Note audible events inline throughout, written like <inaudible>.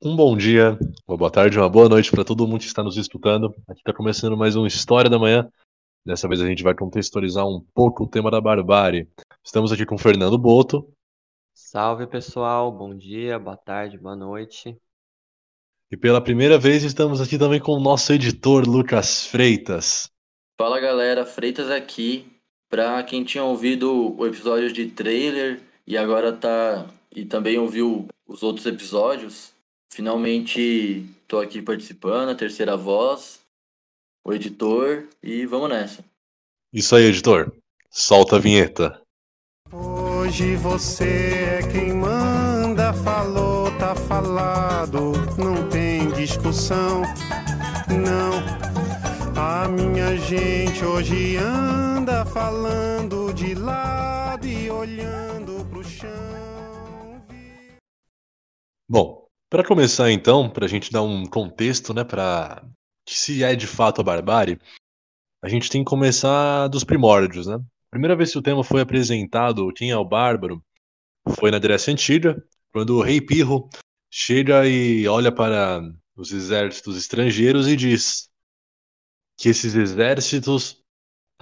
Um bom dia, uma boa tarde, uma boa noite para todo mundo que está nos escutando. Aqui está começando mais um História da Manhã. Dessa vez a gente vai contextualizar um pouco o tema da barbárie. Estamos aqui com o Fernando Boto. Salve pessoal, bom dia, boa tarde, boa noite. E pela primeira vez estamos aqui também com o nosso editor Lucas Freitas. Fala galera, Freitas aqui. Para quem tinha ouvido o episódio de trailer e agora tá e também ouviu os outros episódios, Finalmente tô aqui participando, a terceira voz, o editor, e vamos nessa. Isso aí, editor. Solta a vinheta. Hoje você é quem manda, falou, tá falado, não tem discussão, não. A minha gente hoje anda falando de lado e olhando pro chão. Bom, para começar, então, para a gente dar um contexto, né, para se é de fato a barbárie, a gente tem que começar dos primórdios, né? A primeira vez que o tema foi apresentado, quem é o bárbaro, foi na Grécia Antiga, quando o rei Pirro chega e olha para os exércitos estrangeiros e diz que esses exércitos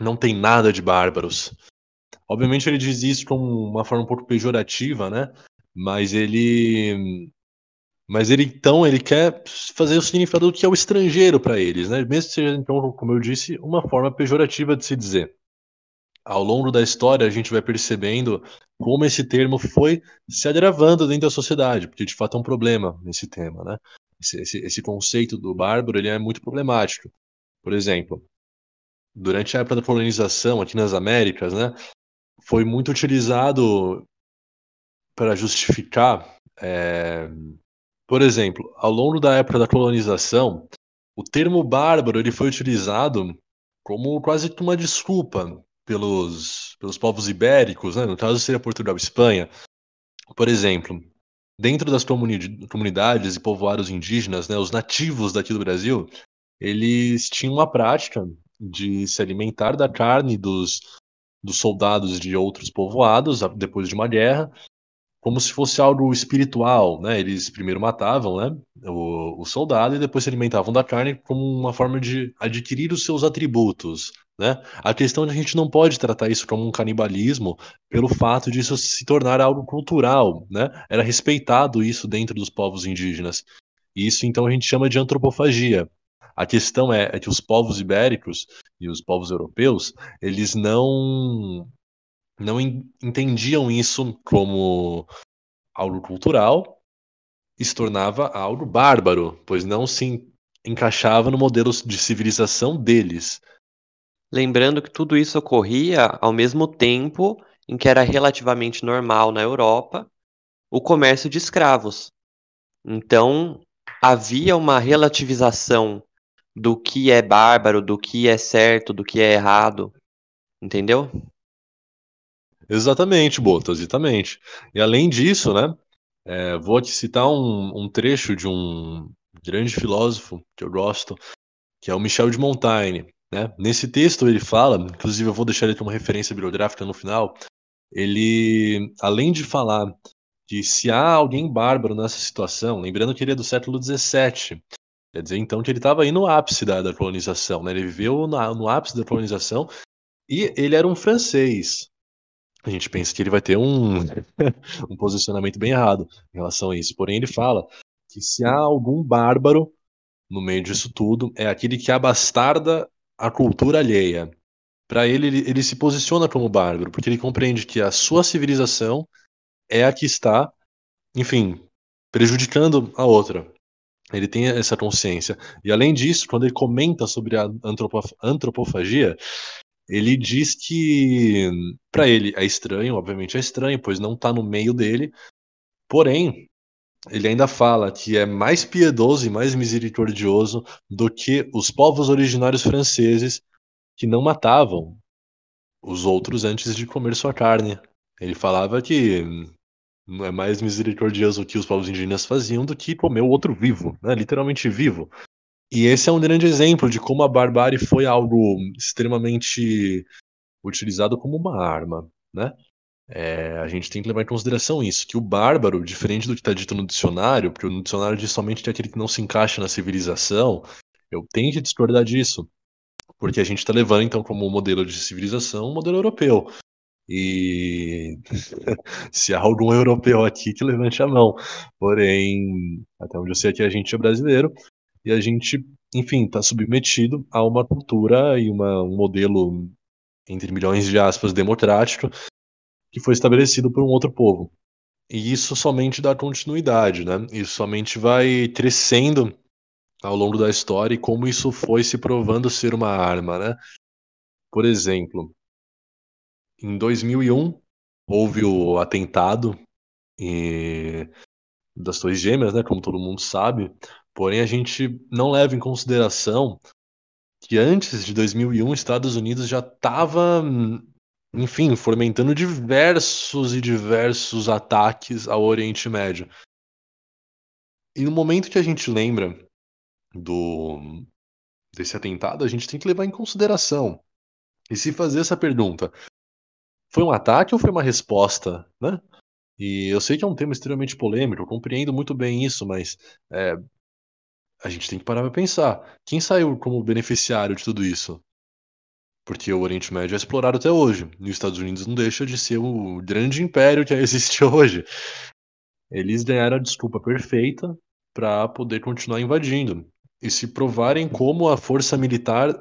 não têm nada de bárbaros. Obviamente ele diz isso com uma forma um pouco pejorativa, né? Mas ele mas ele então ele quer fazer o significado do que é o estrangeiro para eles, né? Mesmo que seja então, como eu disse, uma forma pejorativa de se dizer. Ao longo da história a gente vai percebendo como esse termo foi se agravando dentro da sociedade, porque de fato é um problema nesse tema, né? Esse, esse, esse conceito do bárbaro ele é muito problemático. Por exemplo, durante a época da colonização aqui nas Américas, né, foi muito utilizado para justificar é, por exemplo, ao longo da época da colonização, o termo bárbaro ele foi utilizado como quase uma desculpa pelos, pelos povos ibéricos, né? no caso seria Portugal e Espanha. Por exemplo, dentro das comuni comunidades e povoados indígenas, né, os nativos daqui do Brasil, eles tinham uma prática de se alimentar da carne dos, dos soldados de outros povoados depois de uma guerra como se fosse algo espiritual, né? Eles primeiro matavam, né, o, o, soldado e depois se alimentavam da carne como uma forma de adquirir os seus atributos, né? A questão é que a gente não pode tratar isso como um canibalismo pelo fato de isso se tornar algo cultural, né? Era respeitado isso dentro dos povos indígenas. Isso então a gente chama de antropofagia. A questão é, é que os povos ibéricos e os povos europeus, eles não não entendiam isso como algo cultural e se tornava algo bárbaro, pois não se encaixava no modelo de civilização deles. Lembrando que tudo isso ocorria ao mesmo tempo em que era relativamente normal na Europa o comércio de escravos. Então, havia uma relativização do que é bárbaro, do que é certo, do que é errado. Entendeu? Exatamente, Boto, exatamente. E além disso, né, é, vou te citar um, um, trecho de um grande filósofo que eu gosto, que é o Michel de Montaigne. Né? Nesse texto ele fala, inclusive eu vou deixar ele como referência bibliográfica no final, ele, além de falar que se há alguém bárbaro nessa situação, lembrando que ele é do século XVII, quer dizer então que ele estava aí no ápice da, da colonização, né? ele viveu no, no ápice da colonização e ele era um francês, a gente pensa que ele vai ter um, <laughs> um posicionamento bem errado em relação a isso. Porém, ele fala que se há algum bárbaro no meio disso tudo, é aquele que abastarda a cultura alheia. Para ele, ele, ele se posiciona como bárbaro, porque ele compreende que a sua civilização é a que está, enfim, prejudicando a outra. Ele tem essa consciência. E além disso, quando ele comenta sobre a antropofagia, ele diz que para ele é estranho, obviamente é estranho, pois não está no meio dele. Porém, ele ainda fala que é mais piedoso e mais misericordioso do que os povos originários franceses que não matavam os outros antes de comer sua carne. Ele falava que é mais misericordioso o que os povos indígenas faziam do que comer o outro vivo, né? literalmente vivo. E esse é um grande exemplo de como a barbárie foi algo extremamente utilizado como uma arma, né? É, a gente tem que levar em consideração isso, que o bárbaro, diferente do que está dito no dicionário, porque no dicionário diz somente que é aquele que não se encaixa na civilização, eu tenho que discordar disso, porque a gente está levando então como modelo de civilização um modelo europeu. E <laughs> se há algum europeu aqui que levante a mão. Porém, até onde eu sei aqui a gente é brasileiro e a gente, enfim, está submetido a uma cultura e uma, um modelo entre milhões de aspas democrático que foi estabelecido por um outro povo. E isso somente dá continuidade, né? Isso somente vai crescendo ao longo da história e como isso foi se provando ser uma arma, né? Por exemplo, em 2001 houve o atentado e... das Torres Gêmeas, né? Como todo mundo sabe. Porém, a gente não leva em consideração que antes de 2001, Estados Unidos já estava enfim, fomentando diversos e diversos ataques ao Oriente Médio. E no momento que a gente lembra do desse atentado, a gente tem que levar em consideração e se fazer essa pergunta: foi um ataque ou foi uma resposta, né? E eu sei que é um tema extremamente polêmico, eu compreendo muito bem isso, mas é, a gente tem que parar para pensar. Quem saiu como beneficiário de tudo isso? Porque o Oriente Médio é explorado até hoje. E os Estados Unidos não deixa de ser o grande império que <laughs> existe hoje. Eles ganharam a desculpa perfeita para poder continuar invadindo e se provarem como a força militar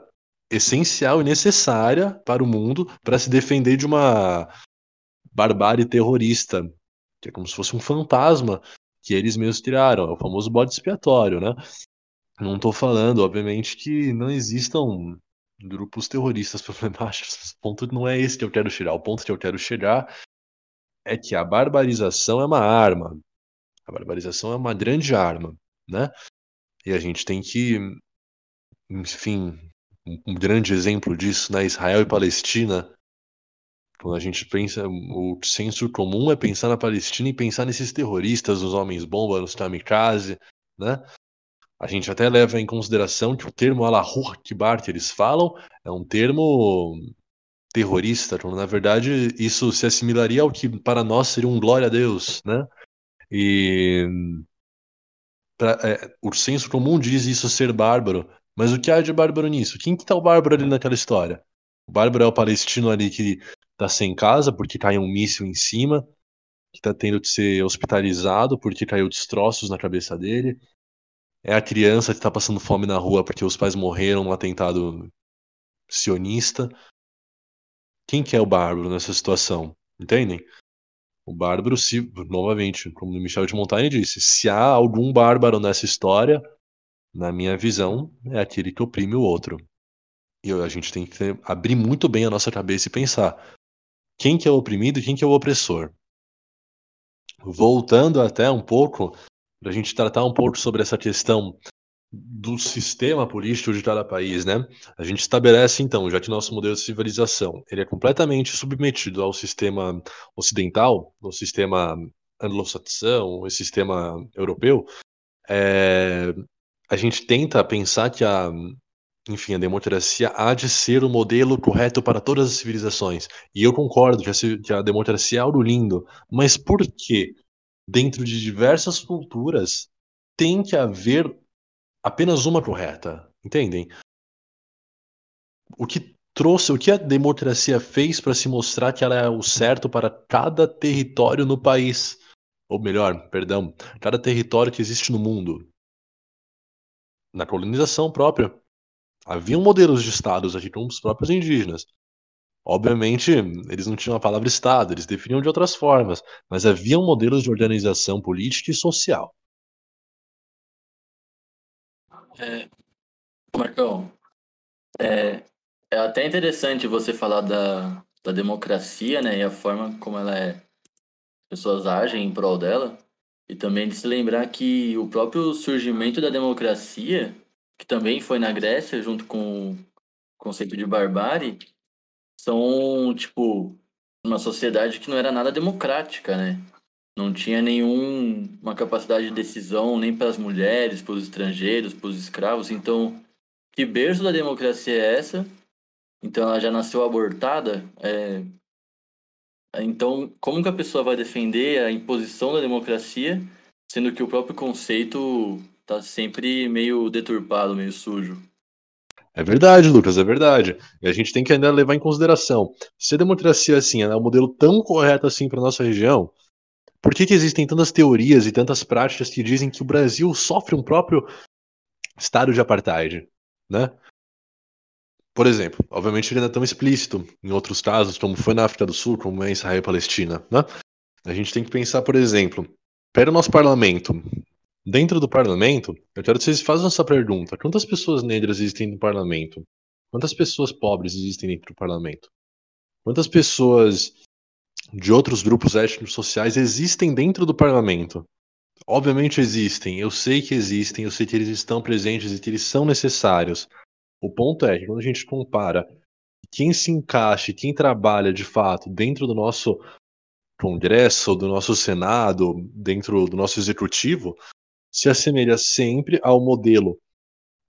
essencial e necessária para o mundo para se defender de uma barbárie terrorista, que é como se fosse um fantasma que eles mesmos tiraram, é o famoso bode expiatório, né? Não estou falando, obviamente, que não existam grupos terroristas <laughs> problemáticos. O ponto não é esse que eu quero chegar. O ponto que eu quero chegar é que a barbarização é uma arma. A barbarização é uma grande arma, né? E a gente tem que, enfim, um grande exemplo disso na né? Israel e Palestina. Quando a gente pensa, o senso comum é pensar na Palestina e pensar nesses terroristas, os homens bomba, nos kamikaze, né? A gente até leva em consideração que o termo Allahu Akbar que eles falam é um termo terrorista, quando na verdade isso se assimilaria ao que para nós seria um glória a Deus, né? E pra, é, o senso comum diz isso ser bárbaro, mas o que há de bárbaro nisso? Quem que tá o bárbaro ali naquela história? O bárbaro é o palestino ali que tá sem casa porque cai um míssil em cima, que tá tendo que ser hospitalizado porque caiu destroços na cabeça dele é a criança que está passando fome na rua porque os pais morreram num atentado sionista. Quem que é o bárbaro nessa situação? Entendem? O bárbaro, se, novamente, como o Michel de Montaigne disse, se há algum bárbaro nessa história, na minha visão, é aquele que oprime o outro. E a gente tem que ter, abrir muito bem a nossa cabeça e pensar quem que é o oprimido e quem que é o opressor. Voltando até um pouco para a gente tratar um pouco sobre essa questão do sistema político de cada país, né? A gente estabelece então, já que nosso modelo de civilização ele é completamente submetido ao sistema ocidental, ao sistema anglo-saxão, ao sistema europeu, é, a gente tenta pensar que a enfim, a democracia há de ser o modelo correto para todas as civilizações. E eu concordo que a, democracia é algo lindo, mas por quê? Dentro de diversas culturas, tem que haver apenas uma correta, entendem? O que trouxe, o que a democracia fez para se mostrar que ela é o certo para cada território no país, ou melhor, perdão, cada território que existe no mundo. Na colonização própria, haviam modelos de estados aqui com os próprios indígenas. Obviamente, eles não tinham a palavra Estado, eles definiam de outras formas, mas haviam modelos de organização política e social. É, Marcão, é, é até interessante você falar da, da democracia, né, e a forma como ela é, as pessoas agem em prol dela, e também de se lembrar que o próprio surgimento da democracia, que também foi na Grécia, junto com o conceito de barbárie, são, tipo, uma sociedade que não era nada democrática, né? Não tinha nenhuma capacidade de decisão nem para as mulheres, para os estrangeiros, para os escravos. Então, que berço da democracia é essa? Então, ela já nasceu abortada? É, Então, como que a pessoa vai defender a imposição da democracia, sendo que o próprio conceito tá sempre meio deturpado, meio sujo? É verdade, Lucas, é verdade. E a gente tem que ainda levar em consideração. Se a democracia assim é um modelo tão correto assim para nossa região, por que, que existem tantas teorias e tantas práticas que dizem que o Brasil sofre um próprio estado de apartheid, né? Por exemplo, obviamente ele não é tão explícito em outros casos, como foi na África do Sul, como é Israel e Palestina, né? A gente tem que pensar, por exemplo, pega o nosso parlamento. Dentro do parlamento, eu quero que vocês façam essa pergunta: quantas pessoas negras existem no parlamento? Quantas pessoas pobres existem dentro do parlamento? Quantas pessoas de outros grupos étnicos sociais existem dentro do parlamento? Obviamente existem, eu sei que existem, eu sei que eles estão presentes e que eles são necessários. O ponto é que quando a gente compara quem se encaixa, quem trabalha de fato dentro do nosso Congresso, do nosso Senado, dentro do nosso executivo, se assemelha sempre ao modelo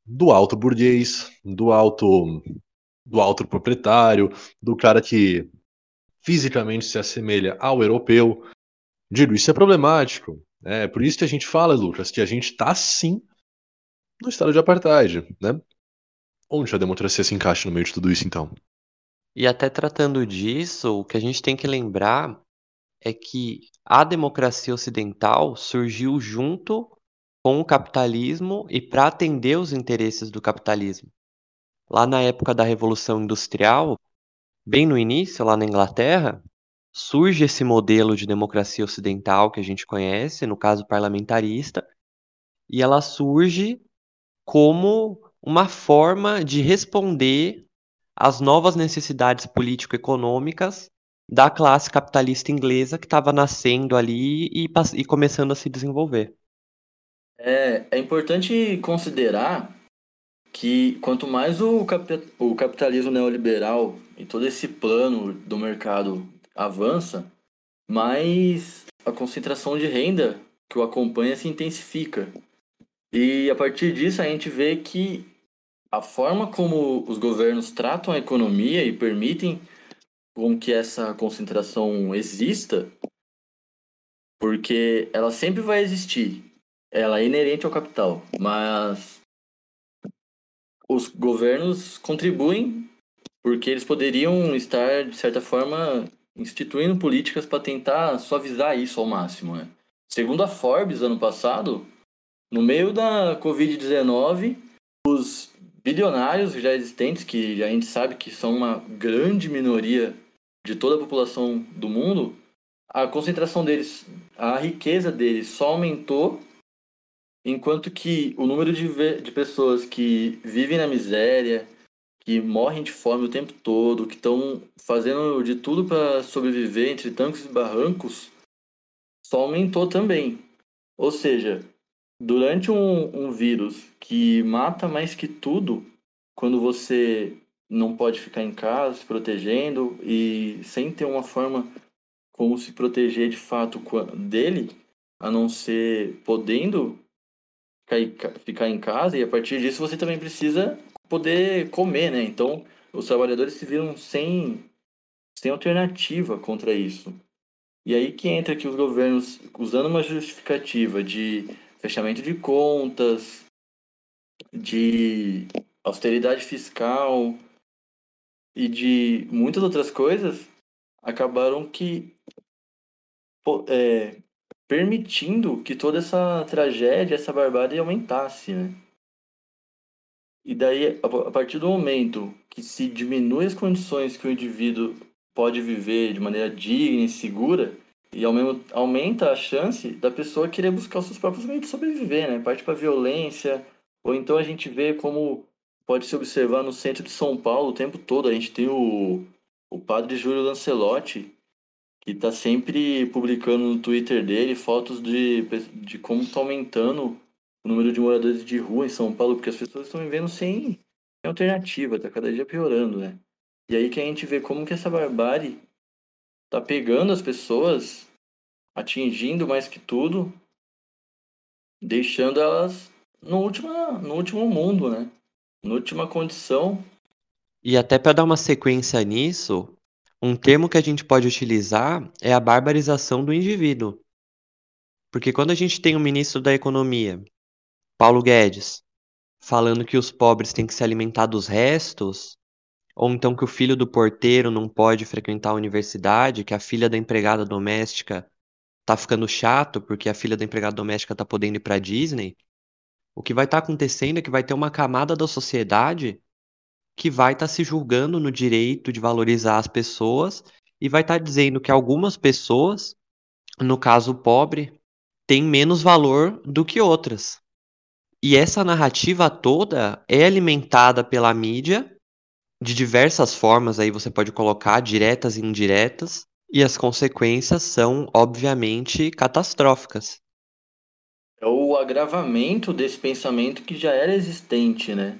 do alto burguês, do alto do alto proprietário, do cara que fisicamente se assemelha ao europeu. Digo, isso é problemático. É por isso que a gente fala, Lucas, que a gente está sim no estado de apartheid, né? Onde a democracia se encaixa no meio de tudo isso, então? E até tratando disso, o que a gente tem que lembrar é que a democracia ocidental surgiu junto com o capitalismo e para atender os interesses do capitalismo. Lá na época da Revolução Industrial, bem no início, lá na Inglaterra, surge esse modelo de democracia ocidental que a gente conhece, no caso parlamentarista, e ela surge como uma forma de responder às novas necessidades político-econômicas da classe capitalista inglesa que estava nascendo ali e, e, começando a se desenvolver. É, é importante considerar que quanto mais o, o capitalismo neoliberal e todo esse plano do mercado avança, mais a concentração de renda que o acompanha se intensifica. E a partir disso a gente vê que a forma como os governos tratam a economia e permitem com que essa concentração exista, porque ela sempre vai existir, ela é inerente ao capital, mas os governos contribuem porque eles poderiam estar, de certa forma, instituindo políticas para tentar suavizar isso ao máximo. Né? Segundo a Forbes, ano passado, no meio da Covid-19, os bilionários já existentes, que a gente sabe que são uma grande minoria de toda a população do mundo, a concentração deles, a riqueza deles só aumentou, enquanto que o número de, de pessoas que vivem na miséria, que morrem de fome o tempo todo, que estão fazendo de tudo para sobreviver entre tanques e barrancos, só aumentou também. Ou seja, durante um, um vírus que mata mais que tudo, quando você não pode ficar em casa se protegendo e sem ter uma forma como se proteger de fato dele, a não ser podendo ficar em casa, e a partir disso você também precisa poder comer, né? Então, os trabalhadores se viram sem, sem alternativa contra isso. E aí que entra que os governos, usando uma justificativa de fechamento de contas, de austeridade fiscal e de muitas outras coisas, acabaram que é, permitindo que toda essa tragédia, essa barbárie aumentasse, né? E daí, a partir do momento que se diminui as condições que o indivíduo pode viver de maneira digna e segura, e ao mesmo aumenta a chance da pessoa querer buscar os seus próprios meios de sobreviver, né? Parte para violência, ou então a gente vê como pode se observar no centro de São Paulo o tempo todo. A gente tem o, o padre Júlio Lancelotti, que está sempre publicando no Twitter dele fotos de, de como está aumentando o número de moradores de rua em São Paulo, porque as pessoas estão vivendo sem alternativa, está cada dia piorando, né? E aí que a gente vê como que essa barbárie tá pegando as pessoas, atingindo mais que tudo, deixando elas no último, no último mundo, né? Na última condição. E até para dar uma sequência nisso, Um termo que a gente pode utilizar é a barbarização do indivíduo. Porque quando a gente tem o ministro da Economia, Paulo Guedes, falando que os pobres têm que se alimentar dos restos, ou então que o filho do porteiro não pode frequentar a universidade, que a filha da empregada doméstica tá ficando chato porque a filha da empregada doméstica tá podendo ir para Disney, o que vai estar tá acontecendo é que vai ter uma camada da sociedade que vai estar tá se julgando no direito de valorizar as pessoas e vai estar tá dizendo que algumas pessoas, no caso pobre, têm menos valor do que outras. E essa narrativa toda é alimentada pela mídia de diversas formas, aí você pode colocar diretas e indiretas, e as consequências são, obviamente, catastróficas. É o agravamento desse pensamento que já era existente, né?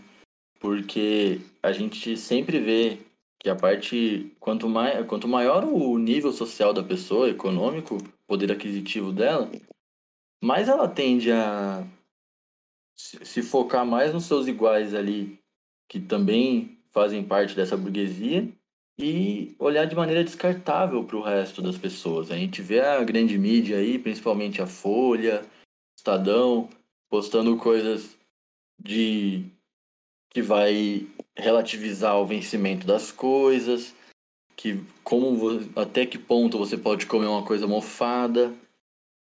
Porque a gente sempre vê que a parte quanto mais quanto maior o nível social da pessoa, econômico, poder aquisitivo dela, mais ela tende a se focar mais nos seus iguais ali, que também fazem parte dessa burguesia, e olhar de maneira descartável para o resto das pessoas. A gente vê a grande mídia aí, principalmente a Folha, Estadão, postando coisas de que vai relativizar o vencimento das coisas, que como até que ponto você pode comer uma coisa mofada.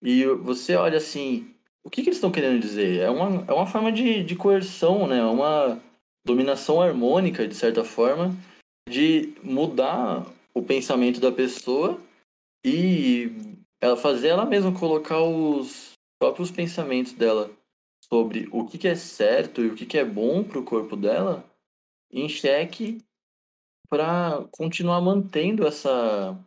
E você olha assim, o que, que eles estão querendo dizer? É uma, é uma forma de, de coerção, né? É uma dominação harmônica, de certa forma, de mudar o pensamento da pessoa e ela fazer ela mesma colocar os próprios pensamentos dela sobre o que, que é certo e o que, que é bom para o corpo dela em xeque para continuar mantendo essa,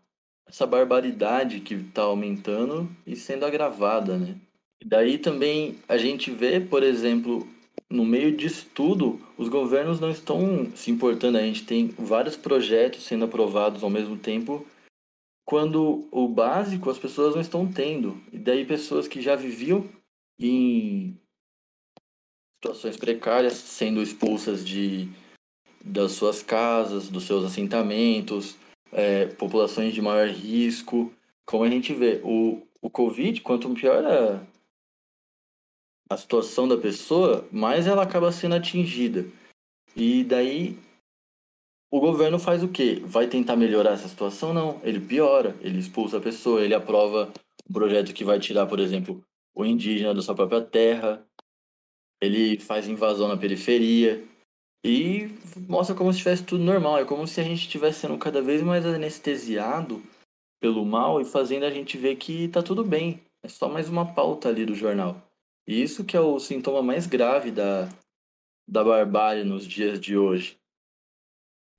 essa barbaridade que está aumentando e sendo agravada, né? Daí também a gente vê, por exemplo, no meio disso tudo, os governos não estão se importando. A gente tem vários projetos sendo aprovados ao mesmo tempo, quando o básico as pessoas não estão tendo. E daí pessoas que já viviam em situações precárias sendo expulsas de das suas casas, dos seus assentamentos, é, populações de maior risco. Como a gente vê, o, o Covid, quanto pior a, a situação da pessoa, mais ela acaba sendo atingida. E daí o governo faz o quê? Vai tentar melhorar essa situação? Não, ele piora, ele expulsa a pessoa, ele aprova um projeto que vai tirar, por exemplo, o indígena da sua própria terra, ele faz invasão na periferia e mostra como se tivesse tudo normal. É como se a gente estivesse sendo cada vez mais anestesiado pelo mal e fazendo a gente ver que tá tudo bem. É só mais uma pauta ali do jornal. Isso que é o sintoma mais grave da, da barbárie nos dias de hoje.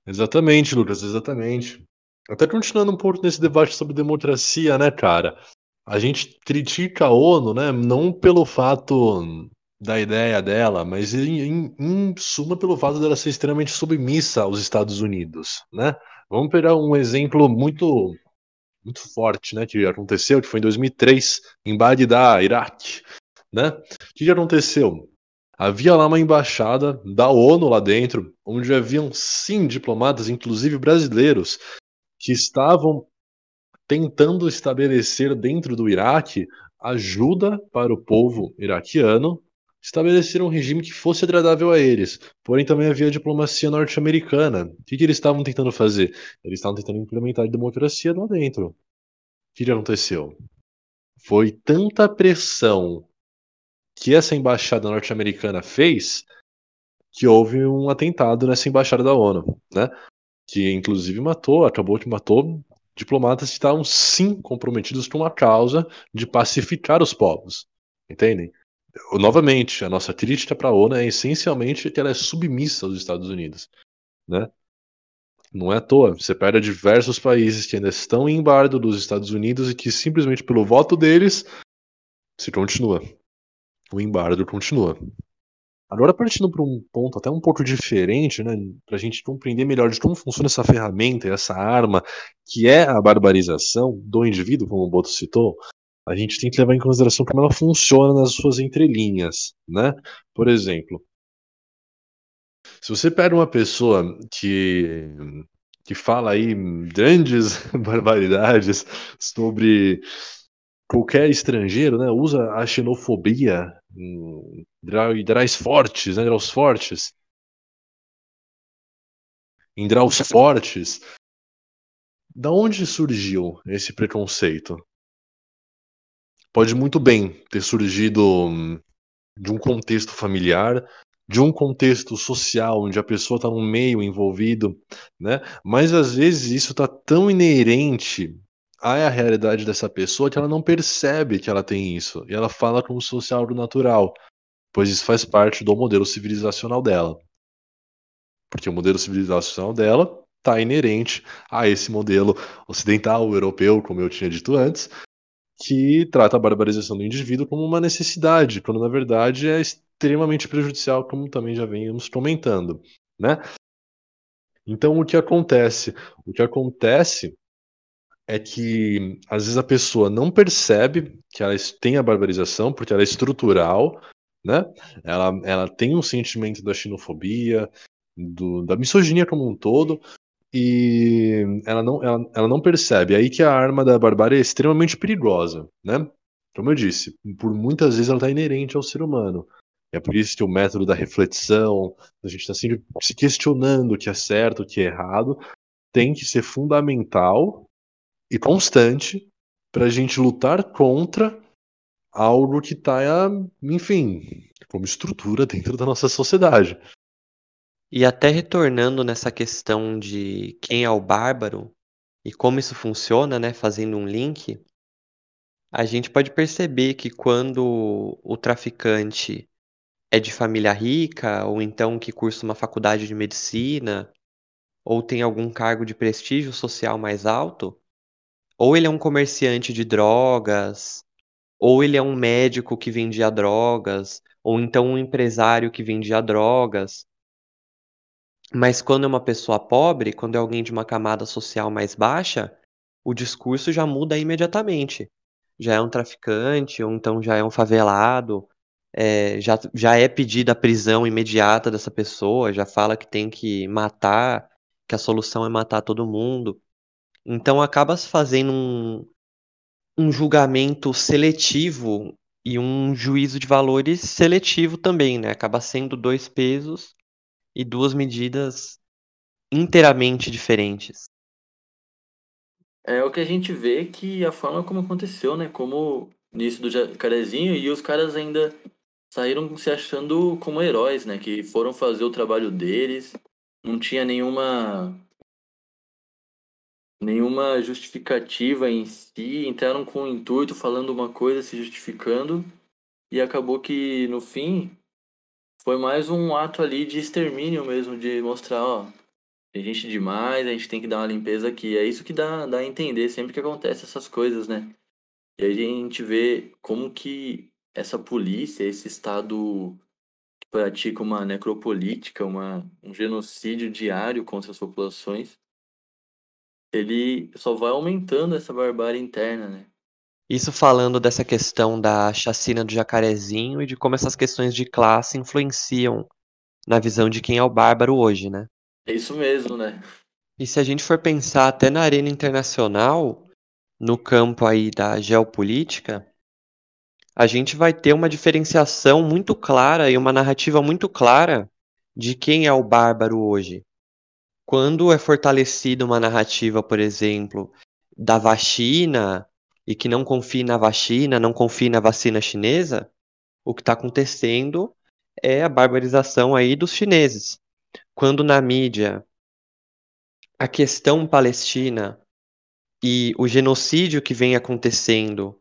Exatamente, Lucas, exatamente. Até continuando um pouco nesse debate sobre democracia, né, cara? A gente critica a ONU, né, não pelo fato da ideia dela, mas em, em, em, suma pelo fato dela ser extremamente submissa aos Estados Unidos, né? Vamos pegar um exemplo muito muito forte, né, que aconteceu, que foi em 2003, em Bagdá, Iraque né? O que, que aconteceu? Havia lá uma embaixada da ONU lá dentro, onde haviam sim diplomatas, inclusive brasileiros, que estavam tentando estabelecer dentro do Iraque ajuda para o povo iraquiano estabelecer um regime que fosse agradável a eles. Porém, também havia diplomacia norte-americana. O que, que eles estavam tentando fazer? Eles estavam tentando implementar a democracia lá dentro. O que, que aconteceu? Foi tanta pressão que essa embaixada norte-americana fez que houve um atentado nessa embaixada da ONU, né? Que inclusive matou, acabou que matou diplomatas que estavam sim comprometidos com a causa de pacificar os povos, entendem? Novamente, a nossa crítica para a ONU é essencialmente que ela é submissa aos Estados Unidos, né? Não é à toa, você pega diversos países que ainda estão em embargo dos Estados Unidos e que simplesmente pelo voto deles se continua o embargo continua. Agora, partindo para um ponto até um pouco diferente, né, para a gente compreender melhor de como funciona essa ferramenta, essa arma, que é a barbarização do indivíduo, como o Boto citou, a gente tem que levar em consideração como ela funciona nas suas entrelinhas. Né? Por exemplo, se você pega uma pessoa que que fala aí grandes <laughs> barbaridades sobre qualquer estrangeiro, né, usa a xenofobia em draus fortes, né, draus fortes, em draus fortes. Da onde surgiu esse preconceito? Pode muito bem ter surgido hum, de um contexto familiar, de um contexto social onde a pessoa está no meio envolvido, né? Mas às vezes isso está tão inerente à realidade dessa pessoa que ela não percebe que ela tem isso e ela fala como fosse algo natural, pois isso faz parte do modelo civilizacional dela. Porque o modelo civilizacional dela está inerente a esse modelo ocidental, europeu, como eu tinha dito antes, que trata a barbarização do indivíduo como uma necessidade, quando na verdade é extremamente prejudicial, como também já vemos comentando, né? Então o que acontece? O que acontece é que às vezes a pessoa não percebe que ela tem a barbarização porque ela é estrutural, né? Ela, ela tem um sentimento da xenofobia, do, da misoginia como um todo, e ela não, ela, ela não percebe. É aí que a arma da barbárie é extremamente perigosa, né? Como eu disse, por muitas vezes ela está inerente ao ser humano. É por isso que o método da reflexão, a gente está sempre se questionando o que é certo, o que é errado, tem que ser fundamental e constante para a gente lutar contra algo que está, enfim, como estrutura dentro da nossa sociedade. E até retornando nessa questão de quem é o bárbaro e como isso funciona, né, fazendo um link, a gente pode perceber que quando o traficante é de família rica, ou então que cursa uma faculdade de medicina, ou tem algum cargo de prestígio social mais alto, ou ele é um comerciante de drogas, ou ele é um médico que vendia drogas, ou então um empresário que vendia drogas. Mas quando é uma pessoa pobre, quando é alguém de uma camada social mais baixa, o discurso já muda imediatamente. Já é um traficante, ou então já é um favelado, é, já, já é pedida a prisão imediata dessa pessoa, já fala que tem que matar, que a solução é matar todo mundo. Então acaba se fazendo um, um julgamento seletivo e um juízo de valores seletivo também, né? Acaba sendo dois pesos e duas medidas inteiramente diferentes. É o que a gente vê que a forma como aconteceu, né? Como nisso do jacarezinho e os caras ainda saíram se achando como heróis, né? Que foram fazer o trabalho deles, não tinha nenhuma nenhuma justificativa em si, entraram com o intuito falando uma coisa, se justificando e acabou que no fim foi mais um ato ali de extermínio mesmo, de mostrar, ó, tem gente demais, a gente tem que dar uma limpeza aqui. É isso que dá, dá a entender sempre que acontece essas coisas, né? E aí a gente vê como que essa polícia, esse Estado que pratica uma necropolítica, uma, um genocídio diário contra as populações, ele só vai aumentando essa barbárie interna, né? Isso falando dessa questão da chacina do jacarezinho e de como essas questões de classe influenciam na visão de quem é o bárbaro hoje, né? É isso mesmo, né? E se a gente for pensar até na arena internacional, no campo aí da geopolítica, a gente vai ter uma diferenciação muito clara e uma narrativa muito clara de quem é o bárbaro hoje. Quando é fortalecida uma narrativa, por exemplo, da vacina e que não confie na vacina, não confie na vacina chinesa, o que está acontecendo é a barbarização aí dos chineses. Quando na mídia a questão palestina e o genocídio que vem acontecendo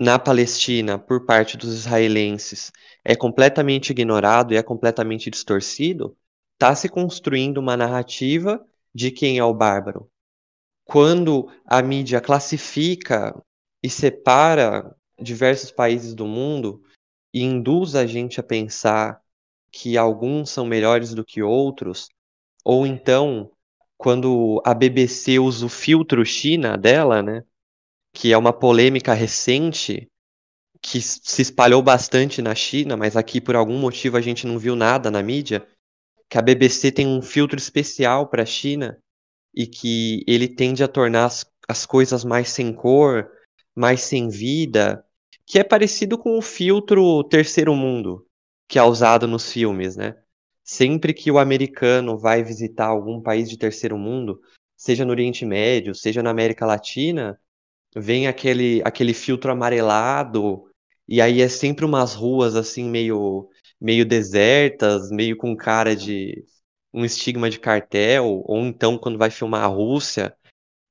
na Palestina por parte dos israelenses é completamente ignorado e é completamente distorcido, está se construindo uma narrativa de quem é o bárbaro, quando a mídia classifica e separa diversos países do mundo e induz a gente a pensar que alguns são melhores do que outros, ou então quando a BBC usa o filtro China dela, né, que é uma polêmica recente que se espalhou bastante na China, mas aqui por algum motivo a gente não viu nada na mídia, que a BBC tem um filtro especial para a China e que ele tende a tornar as, as coisas mais sem cor, mais sem vida, que é parecido com o filtro terceiro mundo que é usado nos filmes, né? Sempre que o americano vai visitar algum país de terceiro mundo, seja no Oriente Médio, seja na América Latina, vem aquele, aquele filtro amarelado, e aí é sempre umas ruas assim meio meio desertas, meio com cara de um estigma de cartel, ou então quando vai filmar a Rússia.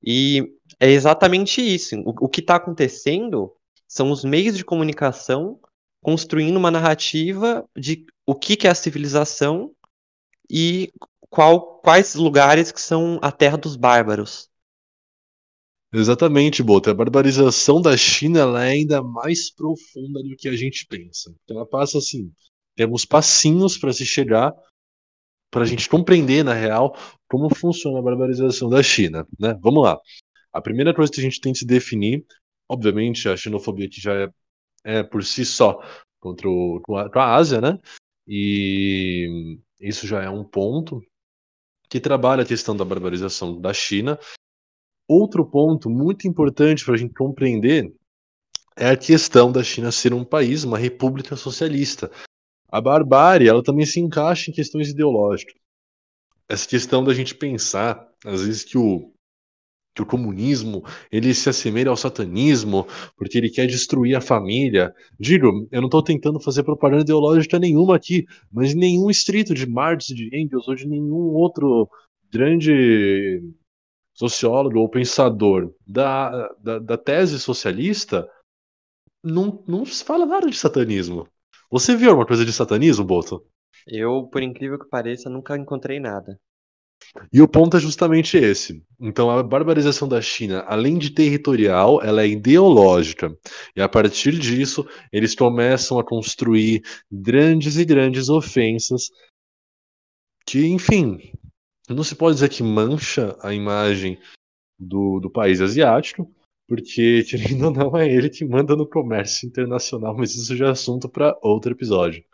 E é exatamente isso. O, o que está acontecendo são os meios de comunicação construindo uma narrativa de o que, que é a civilização e qual, quais lugares que são a terra dos bárbaros. Exatamente, Boto. A barbarização da China ela é ainda mais profunda do que a gente pensa. Então, ela passa assim: temos passinhos para se chegar, para a gente compreender, na real, como funciona a barbarização da China. Né? Vamos lá. A primeira coisa que a gente tem que definir, obviamente, a xenofobia que já é, é por si só contra o, com, a, com a Ásia, né? E isso já é um ponto que trabalha a questão da barbarização da China Outro ponto muito importante para a gente compreender é a questão da China ser um país, uma república socialista. A barbárie, ela também se encaixa em questões ideológicas. Essa questão da gente pensar, às vezes, que o, que o comunismo ele se assemelha ao satanismo porque ele quer destruir a família. Digo, eu não estou tentando fazer propaganda ideológica nenhuma aqui, mas nenhum estrito de Marx, de Engels ou de nenhum outro grande sociólogo ou pensador da, da, da tese socialista, não, não se fala nada de satanismo. Você viu alguma coisa de satanismo, Boto? Eu, por incrível que pareça, nunca encontrei nada. E o ponto é justamente esse. Então, a barbarização da China, além de territorial, ela é ideológica. E a partir disso, eles começam a construir grandes e grandes ofensas que, enfim, não se pode dizer que mancha a imagem do, do país asiático, porque, <laughs> querendo ou não, é ele que manda no comércio internacional, mas isso já é assunto para outro episódio.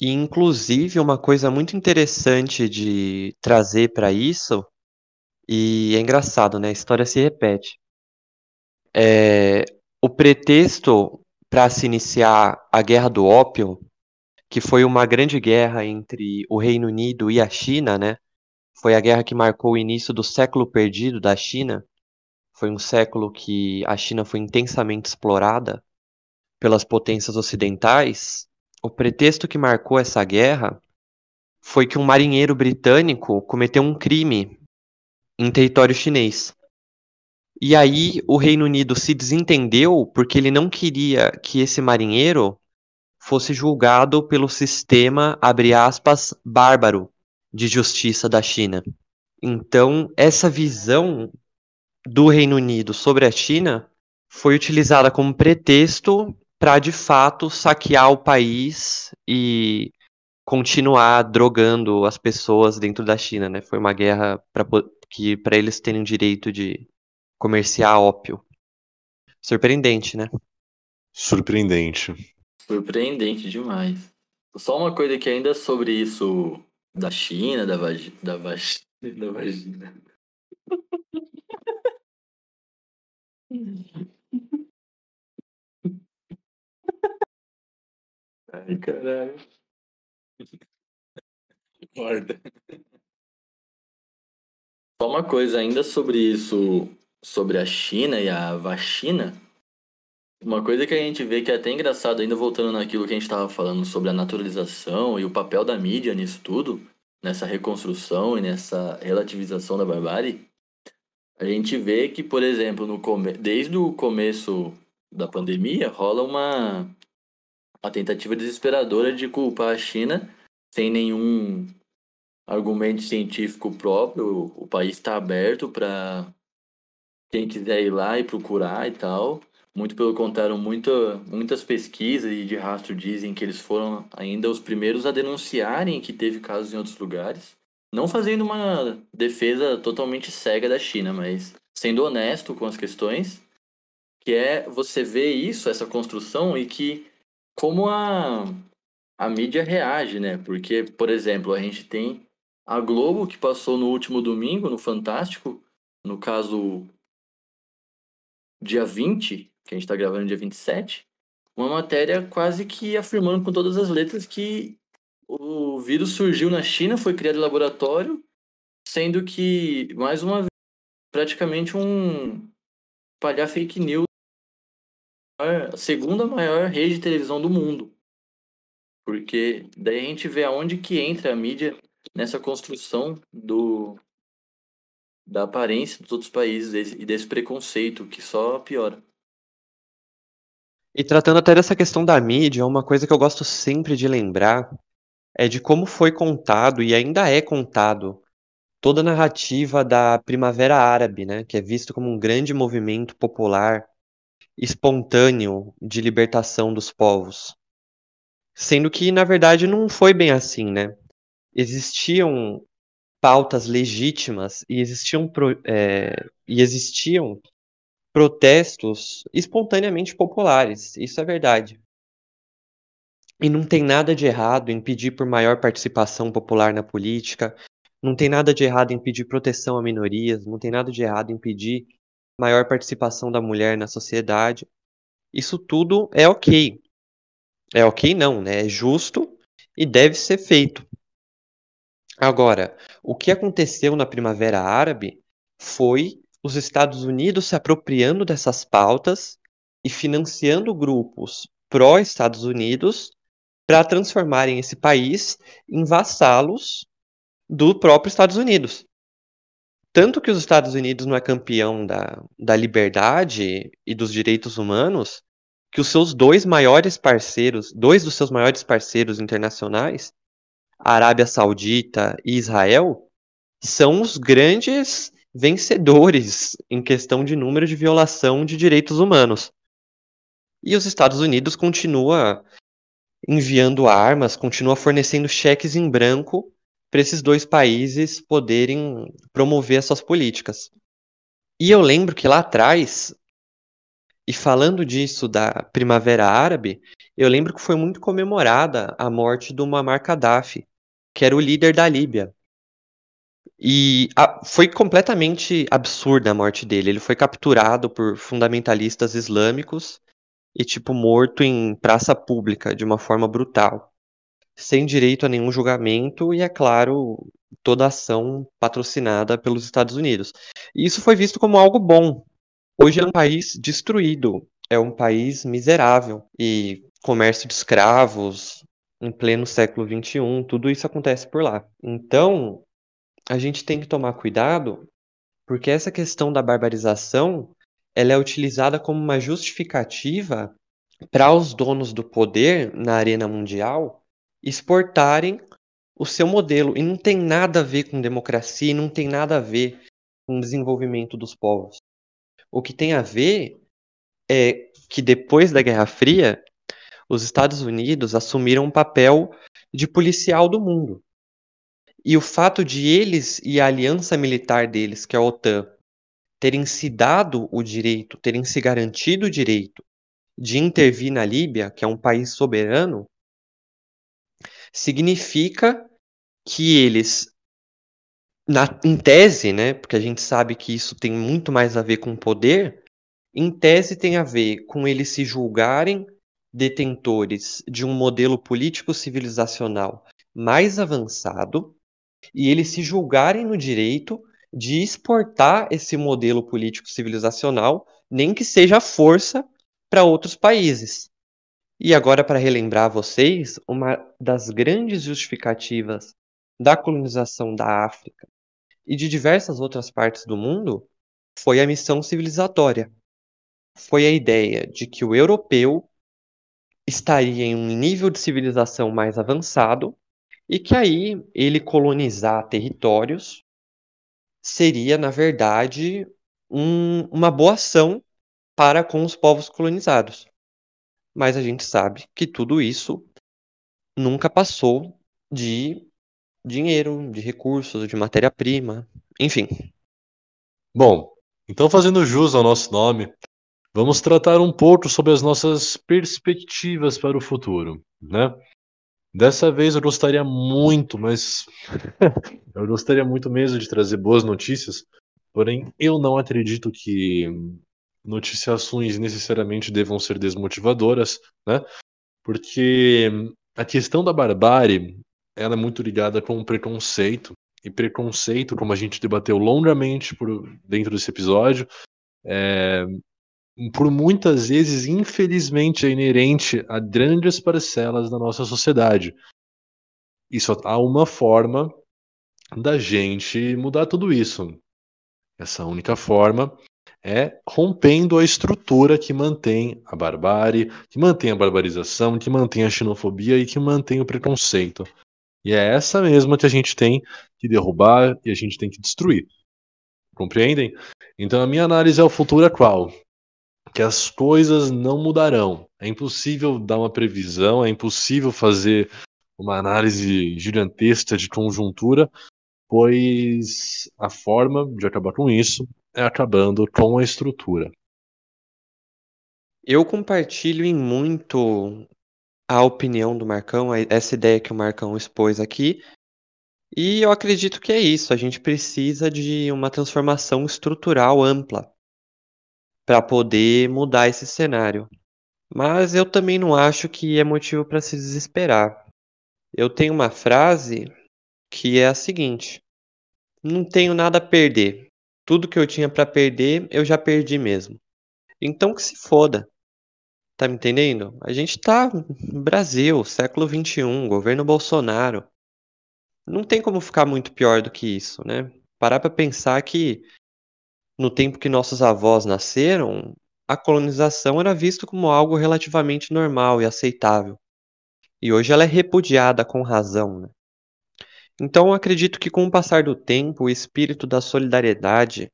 E, inclusive, uma coisa muito interessante de trazer para isso, e é engraçado, né? A história se repete. É, o pretexto para se iniciar a Guerra do Ópio que foi uma grande guerra entre o Reino Unido e a China, né? Foi a guerra que marcou o início do século perdido da China. Foi um século que a China foi intensamente explorada pelas potências ocidentais. O pretexto que marcou essa guerra foi que um marinheiro britânico cometeu um crime em território chinês. E aí o Reino Unido se desentendeu porque ele não queria que esse marinheiro fosse julgado pelo sistema, abre aspas, bárbaro de justiça da China. Então, essa visão do Reino Unido sobre a China foi utilizada como pretexto para, de fato, saquear o país e continuar drogando as pessoas dentro da China, né? Foi uma guerra para que para eles terem o direito de comerciar ópio. Surpreendente, né? Surpreendente. Surpreendente demais. Só uma coisa que ainda sobre isso da China, da, vagi, da, vagi, <laughs> da vagina. Ai, caralho. Guarda. Só uma coisa ainda sobre isso, sobre a China e a vacina. Uma coisa que a gente vê que é até engraçado, ainda voltando naquilo que a gente estava falando sobre a naturalização e o papel da mídia nisso tudo, nessa reconstrução e nessa relativização da barbárie, a gente vê que, por exemplo, no come... desde o começo da pandemia, rola uma... uma tentativa desesperadora de culpar a China sem nenhum argumento científico próprio. O país está aberto para quem quiser ir lá e procurar e tal. Muito pelo contrário, muita, muitas pesquisas e de rastro dizem que eles foram ainda os primeiros a denunciarem que teve casos em outros lugares. Não fazendo uma defesa totalmente cega da China, mas sendo honesto com as questões, que é você ver isso, essa construção, e que como a, a mídia reage, né? Porque, por exemplo, a gente tem a Globo, que passou no último domingo, no Fantástico, no caso, dia 20, que a gente está gravando dia 27, uma matéria quase que afirmando com todas as letras que o vírus surgiu na China, foi criado em laboratório, sendo que, mais uma vez, praticamente um espalhar fake news a segunda maior rede de televisão do mundo. Porque daí a gente vê aonde que entra a mídia nessa construção do da aparência dos outros países e desse preconceito que só piora. E tratando até dessa questão da mídia, uma coisa que eu gosto sempre de lembrar é de como foi contado e ainda é contado toda a narrativa da Primavera Árabe, né, que é visto como um grande movimento popular espontâneo de libertação dos povos. Sendo que, na verdade, não foi bem assim, né? Existiam pautas legítimas e existiam, é, e existiam protestos espontaneamente populares, isso é verdade. E não tem nada de errado em pedir por maior participação popular na política, não tem nada de errado em pedir proteção a minorias, não tem nada de errado em pedir maior participação da mulher na sociedade. Isso tudo é ok. É ok não, né? É justo e deve ser feito. Agora, o que aconteceu na Primavera Árabe foi os Estados Unidos se apropriando dessas pautas e financiando grupos pró-Estados Unidos para transformarem esse país em vassalos do próprio Estados Unidos. Tanto que os Estados Unidos não é campeão da, da liberdade e dos direitos humanos, que os seus dois maiores parceiros, dois dos seus maiores parceiros internacionais, a Arábia Saudita e Israel, são os grandes vencedores em questão de número de violação de direitos humanos. E os Estados Unidos continua enviando armas, continua fornecendo cheques em branco para esses dois países poderem promover as suas políticas. E eu lembro que lá atrás, e falando disso da Primavera Árabe, eu lembro que foi muito comemorada a morte do Muammar Gaddafi, que era o líder da Líbia. E a, foi completamente absurda a morte dele. Ele foi capturado por fundamentalistas islâmicos e, tipo, morto em praça pública de uma forma brutal sem direito a nenhum julgamento e, é claro, toda ação patrocinada pelos Estados Unidos. E isso foi visto como algo bom. Hoje é um país destruído, é um país miserável e comércio de escravos em pleno século XXI, tudo isso acontece por lá. Então, a gente tem que tomar cuidado, porque essa questão da barbarização ela é utilizada como uma justificativa para os donos do poder na arena mundial exportarem o seu modelo. E não tem nada a ver com democracia, não tem nada a ver com o desenvolvimento dos povos. O que tem a ver é que depois da Guerra Fria, os Estados Unidos assumiram um papel de policial do mundo. E o fato de eles e a aliança militar deles, que é a OTAN, terem se dado o direito, terem se garantido o direito de intervir na Líbia, que é um país soberano, significa que eles, na, em tese, né, porque a gente sabe que isso tem muito mais a ver com poder, em tese tem a ver com eles se julgarem detentores de um modelo político civilizacional mais avançado e eles se julgarem no direito de exportar esse modelo político civilizacional, nem que seja força para outros países. E agora, para relembrar vocês, uma das grandes justificativas da colonização da África e de diversas outras partes do mundo foi a missão civilizatória. Foi a ideia de que o europeu estaria em um nível de civilização mais avançado e que aí ele colonizar territórios seria, na verdade, um, uma boa ação para com os povos colonizados mas a gente sabe que tudo isso nunca passou de dinheiro, de recursos, de matéria-prima, enfim. Bom, então fazendo jus ao nosso nome, vamos tratar um pouco sobre as nossas perspectivas para o futuro, né? Dessa vez eu gostaria muito, mas <laughs> eu gostaria muito mesmo de trazer boas notícias, porém eu não acredito que noticiações necessariamente devam ser desmotivadoras, né? Porque a questão da barbárie, ela é muito ligada com o preconceito, e preconceito, como a gente debateu longamente por dentro desse episódio, é, por muitas vezes, infelizmente, é inerente a grandes parcelas da nossa sociedade. E só há uma forma da gente mudar tudo isso. Essa única forma é rompendo a estrutura que mantém a barbárie, que mantém a barbarização, que mantém a xenofobia e que mantém o preconceito. E é essa mesma que a gente tem que derrubar e a gente tem que destruir. Compreendem? Então a minha análise ao futuro é qual? Que as coisas não mudarão. É impossível dar uma previsão, é impossível fazer uma análise gigantesca de conjuntura, pois a forma de acabar com isso é acabando com a estrutura. Eu compartilho em muito a opinião do Marcão, essa ideia que o Marcão expôs aqui. E eu acredito que é isso. A gente precisa de uma transformação estrutural ampla para poder mudar esse cenário. Mas eu também não acho que é motivo para se desesperar. Eu tenho uma frase que é a seguinte: Não tenho nada a perder. Tudo que eu tinha para perder, eu já perdi mesmo. Então que se foda. Tá me entendendo? A gente tá no Brasil, século XXI, governo Bolsonaro. Não tem como ficar muito pior do que isso, né? Parar pra pensar que no tempo que nossos avós nasceram, a colonização era vista como algo relativamente normal e aceitável. E hoje ela é repudiada com razão, né? Então acredito que com o passar do tempo, o espírito da solidariedade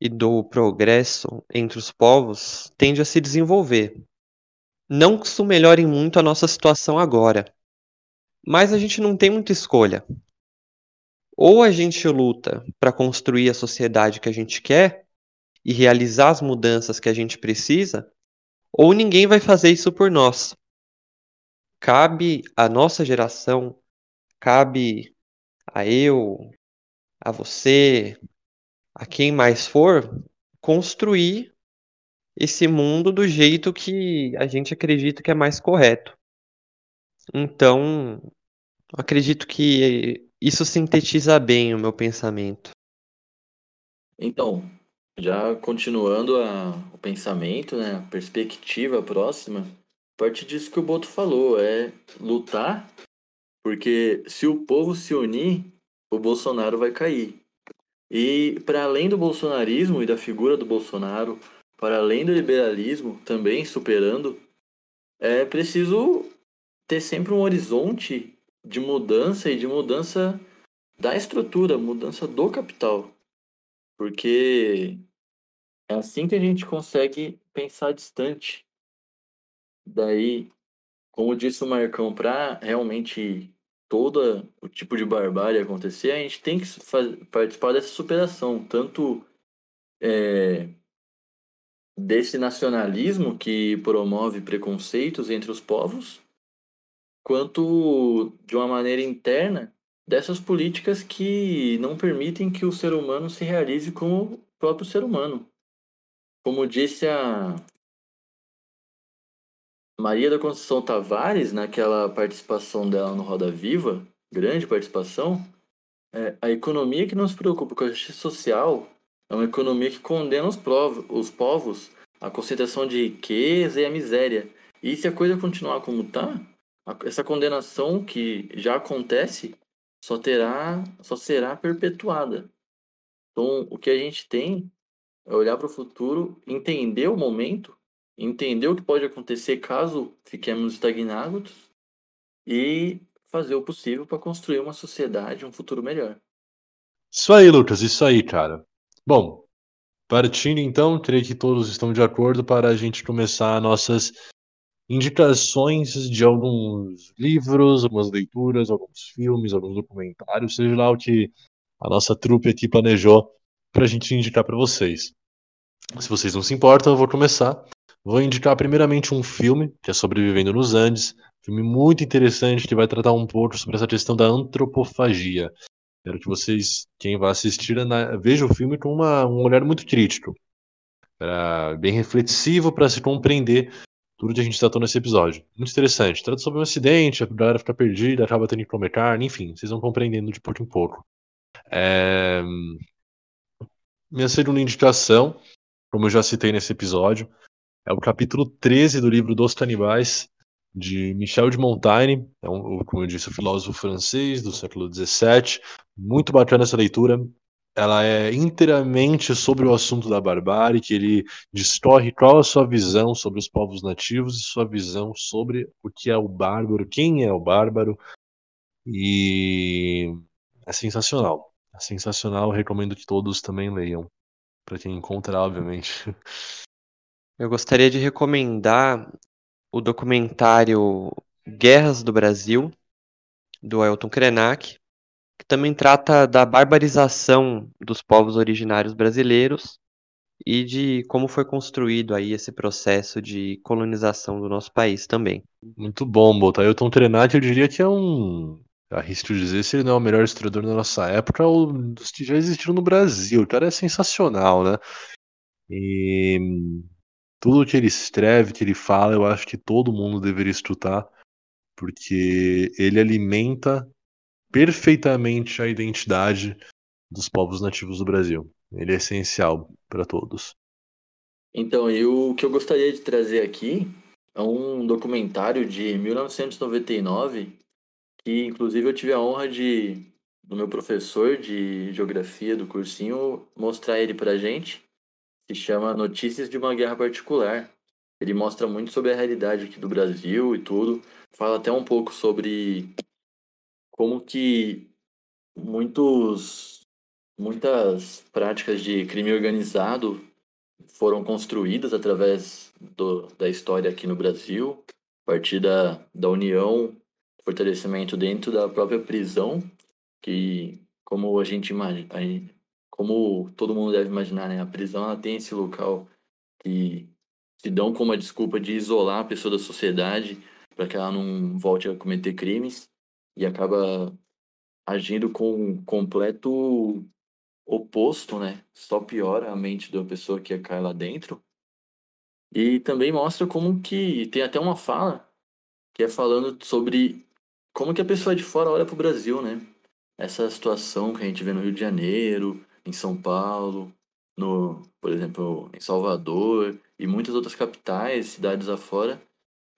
e do progresso entre os povos tende a se desenvolver, não que isso melhore muito a nossa situação agora. Mas a gente não tem muita escolha. Ou a gente luta para construir a sociedade que a gente quer e realizar as mudanças que a gente precisa, ou ninguém vai fazer isso por nós. Cabe à nossa geração, cabe a eu, a você, a quem mais for, construir esse mundo do jeito que a gente acredita que é mais correto. Então, acredito que isso sintetiza bem o meu pensamento. Então, já continuando a, o pensamento, né, a perspectiva próxima, a partir disso que o Boto falou, é lutar, porque se o povo se unir, o Bolsonaro vai cair. E para além do bolsonarismo e da figura do Bolsonaro, para além do liberalismo, também superando, é preciso ter sempre um horizonte de mudança e de mudança da estrutura, mudança do capital. Porque é assim que a gente consegue pensar distante. Daí, como disse o Marcão, para realmente todo o tipo de barbárie acontecer, a gente tem que participar dessa superação, tanto é, desse nacionalismo que promove preconceitos entre os povos, quanto de uma maneira interna dessas políticas que não permitem que o ser humano se realize como o próprio ser humano. Como disse a Maria da Conceição Tavares, naquela participação dela no Roda Viva, grande participação, é, a economia que não se preocupa com a justiça social é uma economia que condena os, os povos à concentração de riqueza e à miséria. E se a coisa continuar como está, essa condenação que já acontece só terá, só será perpetuada. Então, o que a gente tem é olhar para o futuro, entender o momento, entender o que pode acontecer caso fiquemos estagnados e fazer o possível para construir uma sociedade, um futuro melhor. Isso aí, Lucas, isso aí, cara. Bom, partindo então, creio que todos estão de acordo para a gente começar nossas indicações de alguns livros, algumas leituras, alguns filmes, alguns documentários, seja lá o que a nossa trupe aqui planejou para a gente indicar para vocês. Se vocês não se importam, eu vou começar. Vou indicar primeiramente um filme que é Sobrevivendo nos Andes, Filme muito interessante que vai tratar um pouco sobre essa questão da antropofagia. Quero que vocês, quem vai assistir, veja o filme com uma, um olhar muito crítico, bem reflexivo para se compreender tudo que a gente tratou nesse episódio. Muito interessante. Trata sobre um acidente, a galera fica perdida, acaba tendo que comer carne, enfim, vocês vão compreendendo de pouco em pouco. É... Minha segunda indicação, como eu já citei nesse episódio, é o capítulo 13 do livro Dos Canibais, de Michel de Montaigne, é um, como eu disse, um filósofo francês do século XVII. Muito bacana essa leitura. Ela é inteiramente sobre o assunto da barbárie, que ele discorre qual a sua visão sobre os povos nativos e sua visão sobre o que é o bárbaro, quem é o bárbaro. E é sensacional. É sensacional, recomendo que todos também leiam. Para quem encontrar, obviamente. Eu gostaria de recomendar o documentário Guerras do Brasil, do Ailton Krenak, que também trata da barbarização dos povos originários brasileiros e de como foi construído aí esse processo de colonização do nosso país também. Muito bom, Bota. Ailton Krenak, eu diria que é um arrisco dizer se ele não é o melhor historiador da nossa época ou dos que já existiram no Brasil. O cara é sensacional, né? E tudo que ele escreve, que ele fala, eu acho que todo mundo deveria estudar, porque ele alimenta perfeitamente a identidade dos povos nativos do Brasil. Ele é essencial para todos. Então, e o que eu gostaria de trazer aqui é um documentário de 1999, que inclusive eu tive a honra de, do meu professor de geografia do cursinho, mostrar ele pra gente se chama Notícias de uma Guerra Particular. Ele mostra muito sobre a realidade aqui do Brasil e tudo. Fala até um pouco sobre como que muitos, muitas práticas de crime organizado foram construídas através do, da história aqui no Brasil, a partir da, da união, fortalecimento dentro da própria prisão, que, como a gente imagina, como todo mundo deve imaginar, né? A prisão ela tem esse local que se dão como a desculpa de isolar a pessoa da sociedade para que ela não volte a cometer crimes e acaba agindo com um completo oposto, né? Só piora a mente da pessoa que cai lá dentro. E também mostra como que tem até uma fala que é falando sobre como que a pessoa de fora olha para o Brasil, né? Essa situação que a gente vê no Rio de Janeiro, em São Paulo, no, por exemplo, em Salvador e muitas outras capitais, cidades afora,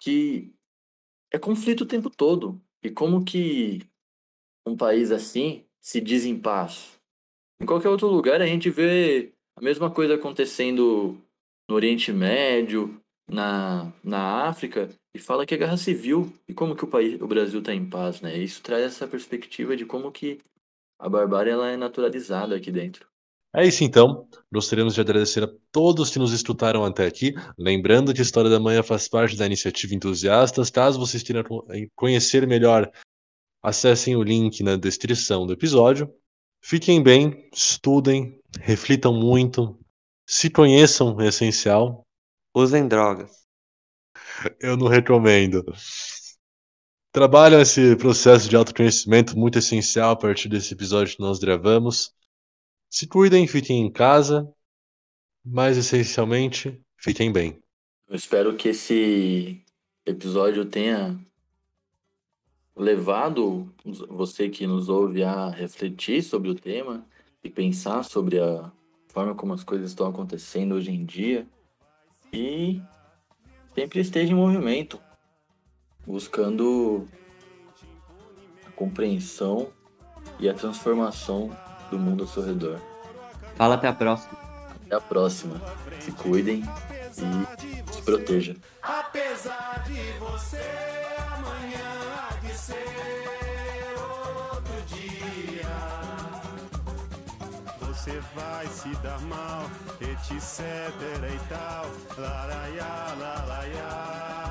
que é conflito o tempo todo. E como que um país assim se diz em paz? Em qualquer outro lugar a gente vê a mesma coisa acontecendo no Oriente Médio, na, na África, e fala que é guerra civil. E como que o, país, o Brasil está em paz, né? Isso traz essa perspectiva de como que a barbárie ela é naturalizada aqui dentro. É isso então. Gostaríamos de agradecer a todos que nos escutaram até aqui. Lembrando que a História da Manhã faz parte da iniciativa Entusiastas. Caso vocês queiram conhecer melhor, acessem o link na descrição do episódio. Fiquem bem, estudem, reflitam muito, se conheçam, é essencial. Usem drogas. Eu não recomendo trabalham esse processo de autoconhecimento muito essencial a partir desse episódio que nós gravamos. Se cuidem, fiquem em casa, mas essencialmente, fiquem bem. Eu espero que esse episódio tenha levado você que nos ouve a refletir sobre o tema e pensar sobre a forma como as coisas estão acontecendo hoje em dia e sempre esteja em movimento buscando a compreensão e a transformação do mundo ao seu redor. Fala até a próxima. Até a próxima. Se cuidem e se protejam. Apesar de você, amanhã há de ser outro dia. Você vai se dar mal, etc e tal. Laraiá, laraiá.